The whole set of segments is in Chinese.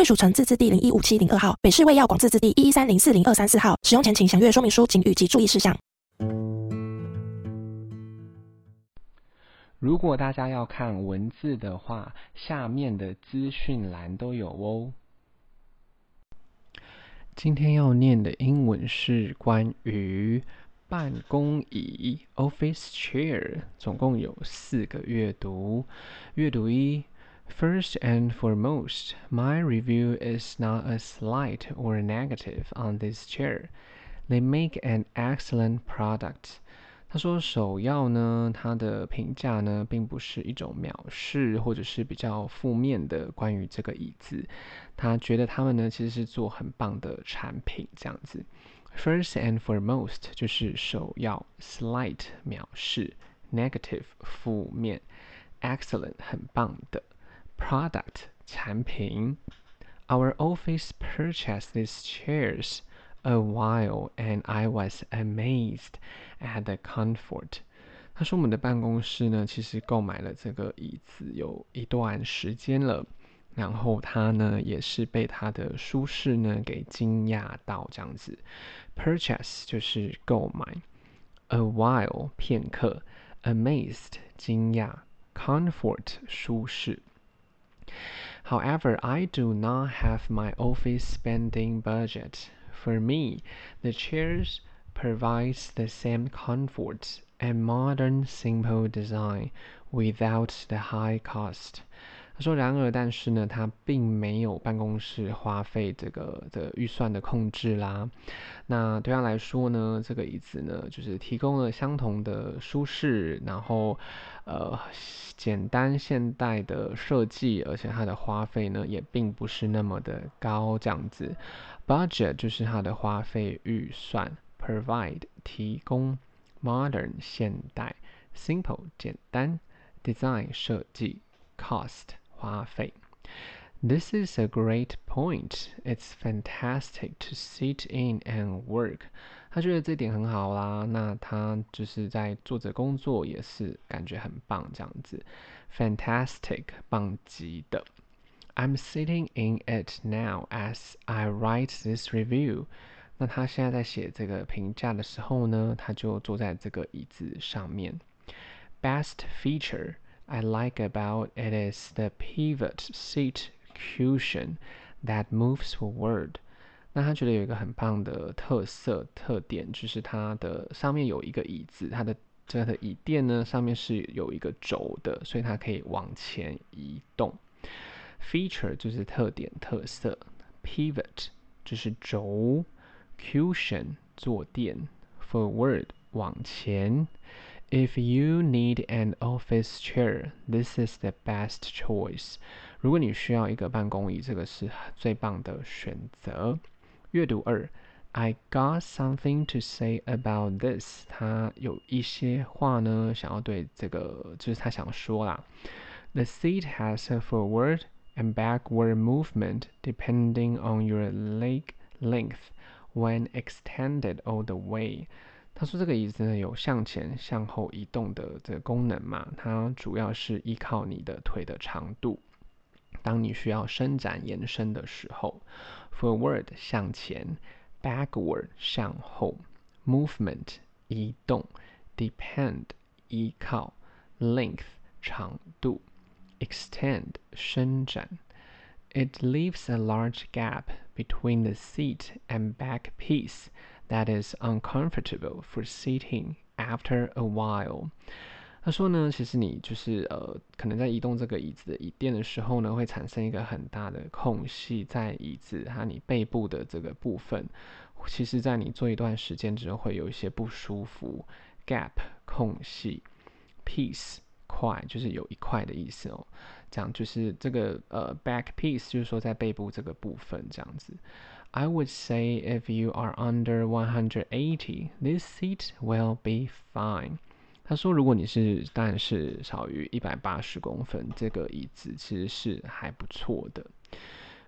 贵属城自治地零一五七零二号，北市卫药广自治地一一三零四零二三四号。使用前请详阅说明书、警语及注意事项。如果大家要看文字的话，下面的资讯栏都有哦。今天要念的英文是关于办公椅 （office chair），总共有四个阅读。阅读一。First and foremost, my review is not a slight or negative on this chair. They make an excellent product. 他说，首要呢，他的评价呢，并不是一种藐视或者是比较负面的关于这个椅子。他觉得他们呢，其实是做很棒的产品，这样子。First and foremost 就是首要，slight 藐视，negative 负面，excellent 很棒的。 Product 产品，Our office purchased these chairs a while, and I was amazed at the comfort. 他说我们的办公室呢，其实购买了这个椅子有一段时间了，然后他呢也是被它的舒适呢给惊讶到这样子。Purchase 就是购买，a while 片刻，amazed 惊讶，comfort 舒适。However, I do not have my office spending budget. For me, the chairs provides the same comfort and modern simple design without the high cost. 他说：“然而，但是呢，他并没有办公室花费这个的预算的控制啦。那对他来说呢，这个椅子呢，就是提供了相同的舒适，然后呃简单现代的设计，而且它的花费呢也并不是那么的高，这样子。Budget 就是它的花费预算，Provide 提供，Modern 现代，Simple 简单，Design 设计，Cost。” 花费。This is a great point. It's fantastic to sit in and work. 他觉得这点很好啦，那他就是在做着工作也是感觉很棒这样子。Fantastic，棒极的。I'm sitting in it now as I write this review. 那他现在在写这个评价的时候呢，他就坐在这个椅子上面。Best feature. I like about it is the pivot seat cushion that moves forward。那他觉得有一个很棒的特色特点，就是它的上面有一个椅子，它的这个椅垫呢上面是有一个轴的，所以它可以往前移动。Feature 就是特点特色，pivot 就是轴，cushion 坐垫，forward 往前。If you need an office chair, this is the best choice. 如果你需要一个办公椅，这个是最棒的选择。阅读二，I got something to say about this. 他有一些话呢，想要对这个，就是他想说啦。The seat has a forward and backward movement depending on your leg length when extended all the way. 他说：“这个椅子呢，有向前、向后移动的这个功能嘛，它主要是依靠你的腿的长度。当你需要伸展、延伸的时候，forward 向前，backward 向后，movement 移动，depend 依靠，length 长度，extend 伸展。It leaves a large gap between the seat and back piece。” That is uncomfortable for sitting after a while。他说呢，其实你就是呃，可能在移动这个椅子的椅垫的时候呢，会产生一个很大的空隙在椅子和你背部的这个部分。其实，在你坐一段时间之后，会有一些不舒服。Gap 空隙，piece 块，就是有一块的意思哦。这样就是这个呃 back piece，就是说在背部这个部分这样子。I would say if you are under one hundred eighty, this seat will be fine. 他说，如果你是但是少于一百八十公分，这个椅子其实是还不错的。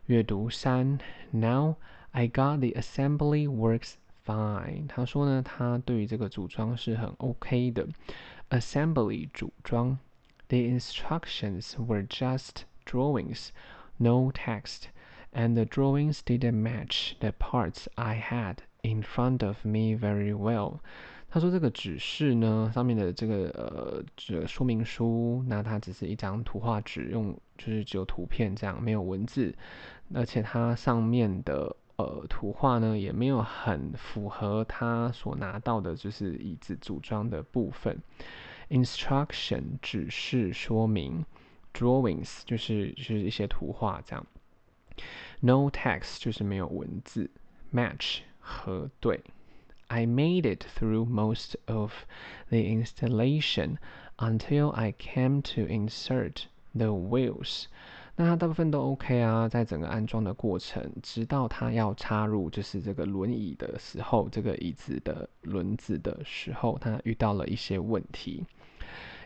阅读三，Now I got the assembly works fine。他说呢，他对于这个组装是很 OK 的。Assembly 组装，The instructions were just drawings, no text, And the drawings didn't match the parts I had in front of me very well。他说这个指示呢，上面的这个呃这说明书，那它只是一张图画纸，用就是只有图片这样，没有文字，而且它上面的。呃，图画呢也没有很符合他所拿到的，就是椅子组装的部分。Instruction 指示说明，Drawings 就是就是一些图画这样。No text 就是没有文字。Match 核对。I made it through most of the installation until I came to insert the wheels. 那它大部分都 OK 啊，在整个安装的过程，直到它要插入就是这个轮椅的时候，这个椅子的轮子的时候，它遇到了一些问题。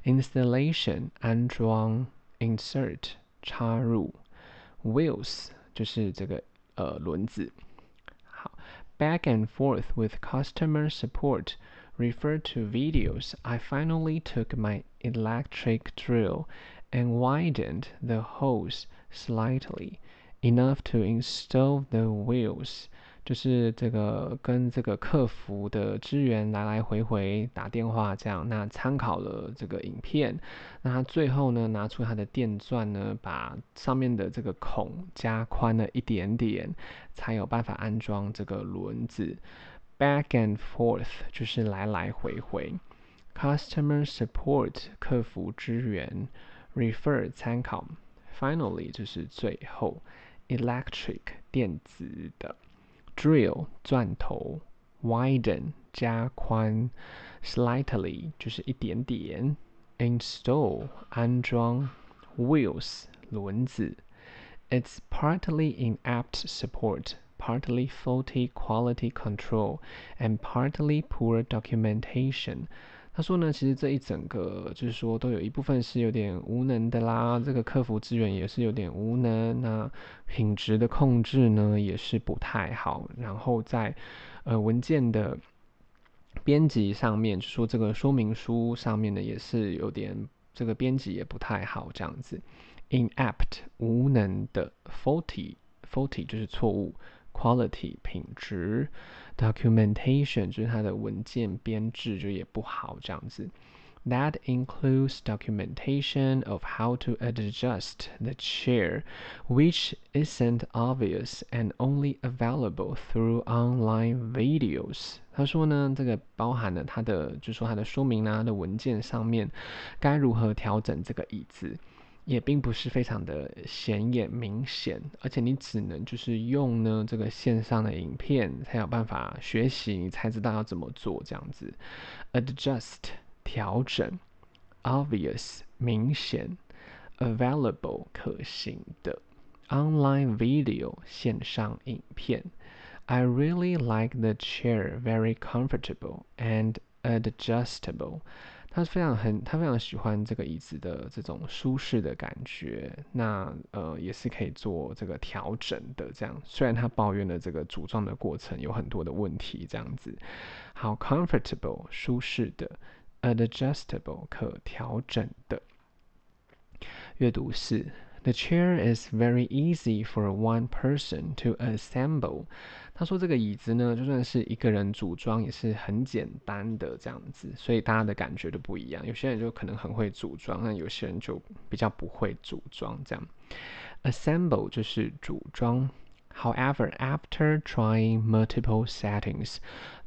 Installation 安装，insert 插入 ，wheels 就是这个呃轮子。好，back and forth with customer support refer to videos. I finally took my electric drill. And widened the holes slightly enough to install the wheels， 就是这个跟这个客服的支援来来回回打电话这样。那参考了这个影片，那他最后呢拿出他的电钻呢，把上面的这个孔加宽了一点点，才有办法安装这个轮子。Back and forth 就是来来回回。Customer support 客服支援。Refer 参考，Finally 就是最后，Electric 电子的 ，Drill 钻头，Widen 加宽，Slightly 就是一点点，Install 安装，Wheels 轮子，It's partly inept support, partly faulty quality control, and partly poor documentation. 他说呢，其实这一整个就是说，都有一部分是有点无能的啦。这个客服资源也是有点无能，那品质的控制呢也是不太好。然后在呃文件的编辑上面，就说这个说明书上面呢也是有点这个编辑也不太好，这样子。inapt 无能的，faulty faulty 就是错误 ，quality 品质。Documentation 就是它的文件编制就也不好这样子。That includes documentation of how to adjust the chair, which isn't obvious and only available through online videos. 他说呢，这个包含了它的，就说它的说明啊，它的文件上面该如何调整这个椅子。 也并不是非常的显眼明显，而且你只能就是用呢这个线上的影片才有办法学习，你才知道要怎么做这样子。Adjust 调整，obvious 明显，available 可行的，online video 线上影片。I really like the chair, very comfortable and adjustable. 他非常很，他非常喜欢这个椅子的这种舒适的感觉。那呃，也是可以做这个调整的。这样，虽然他抱怨了这个组装的过程有很多的问题，这样子。好，comfortable 舒适的，adjustable 可调整的。阅读是。The chair is very easy for one person to assemble。他说这个椅子呢，就算是一个人组装也是很简单的这样子，所以大家的感觉都不一样。有些人就可能很会组装，那有些人就比较不会组装这样。Assemble 就是组装。However, after trying multiple settings,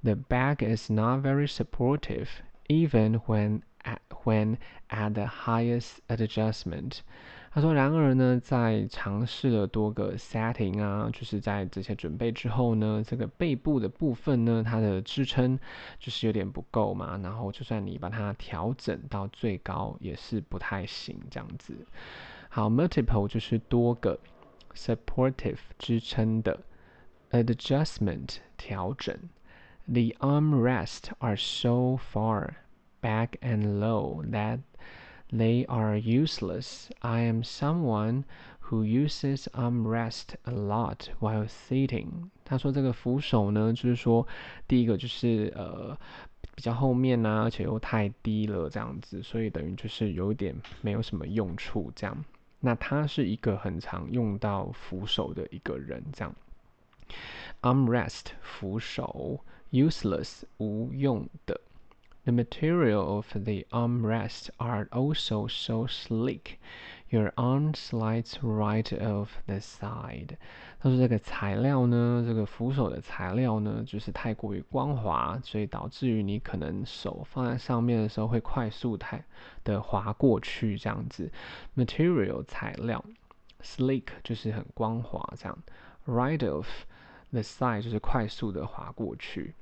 the back is not very supportive, even when at when at the highest adjustment. 他说：“然而呢，在尝试了多个 setting 啊，就是在这些准备之后呢，这个背部的部分呢，它的支撑就是有点不够嘛。然后就算你把它调整到最高，也是不太行这样子。好，multiple 就是多个 supportive 支撑的 adjustment 调整。The armrest are so far back and low that They are useless. I am someone who uses armrest a lot while sitting. 他说这个扶手呢，就是说第一个就是呃比较后面呢、啊，而且又太低了这样子，所以等于就是有点没有什么用处这样。那他是一个很常用到扶手的一个人这样。Armrest 扶手，useless 无用的。The material of the armrest are also so sleek, your arm slides right off the side. 他说这个材料呢，这个扶手的材料呢，就是太过于光滑，所以导致于你可能手放在上面的时候会快速太的滑过去这样子。Material 材料，sleek 就是很光滑这样，right off the side 就是快速的滑过去。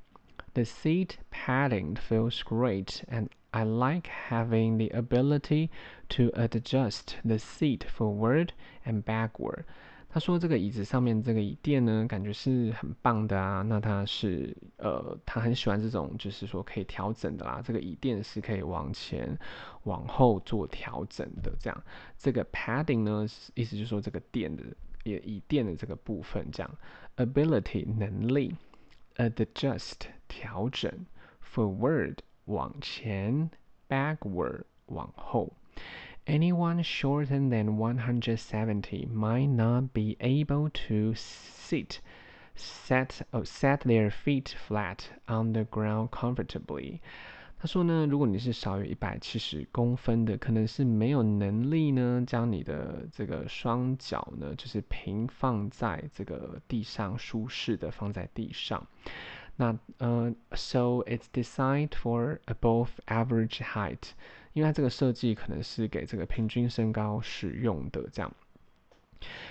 The seat padding feels great, and I like having the ability to adjust the seat forward and backward. 他说这个椅子上面这个椅垫呢，感觉是很棒的啊。那他是呃，他很喜欢这种，就是说可以调整的啦。这个椅垫是可以往前、往后做调整的。这样，这个 padding 呢，意思就是说这个垫的也椅垫的这个部分，这样 ability 能力。Adjust 调整，forward 往前，backward 往后。Anyone shorter than 170 might not be able to sit, set, oh, set their feet flat on the ground comfortably. 他说呢，如果你是少于一百七十公分的，可能是没有能力呢，将你的这个双脚呢，就是平放在这个地上，舒适的放在地上。那呃，so it's designed for above average height，因为它这个设计可能是给这个平均身高使用的。这样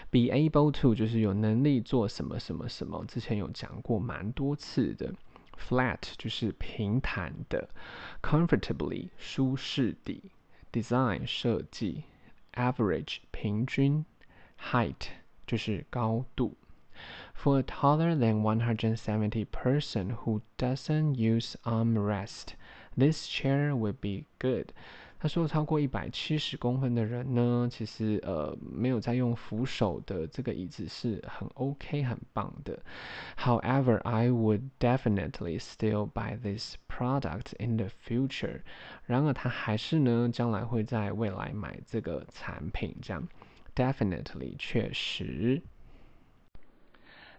，be able to 就是有能力做什么什么什么，之前有讲过蛮多次的。Flat 就是平坦的，comfortably 舒适的，design 设计，average 平均，height 就是高度。For a taller than 170 person who doesn't use armrest, this chair would be good. 他说，超过一百七十公分的人呢，其实呃没有在用扶手的这个椅子是很 OK 很棒的。However, I would definitely still buy this product in the future. 然而，他还是呢，将来会在未来买这个产品。这样，definitely 确实。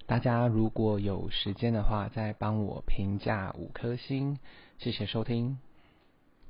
大家如果有时间的话，再帮我评价五颗星，谢谢收听。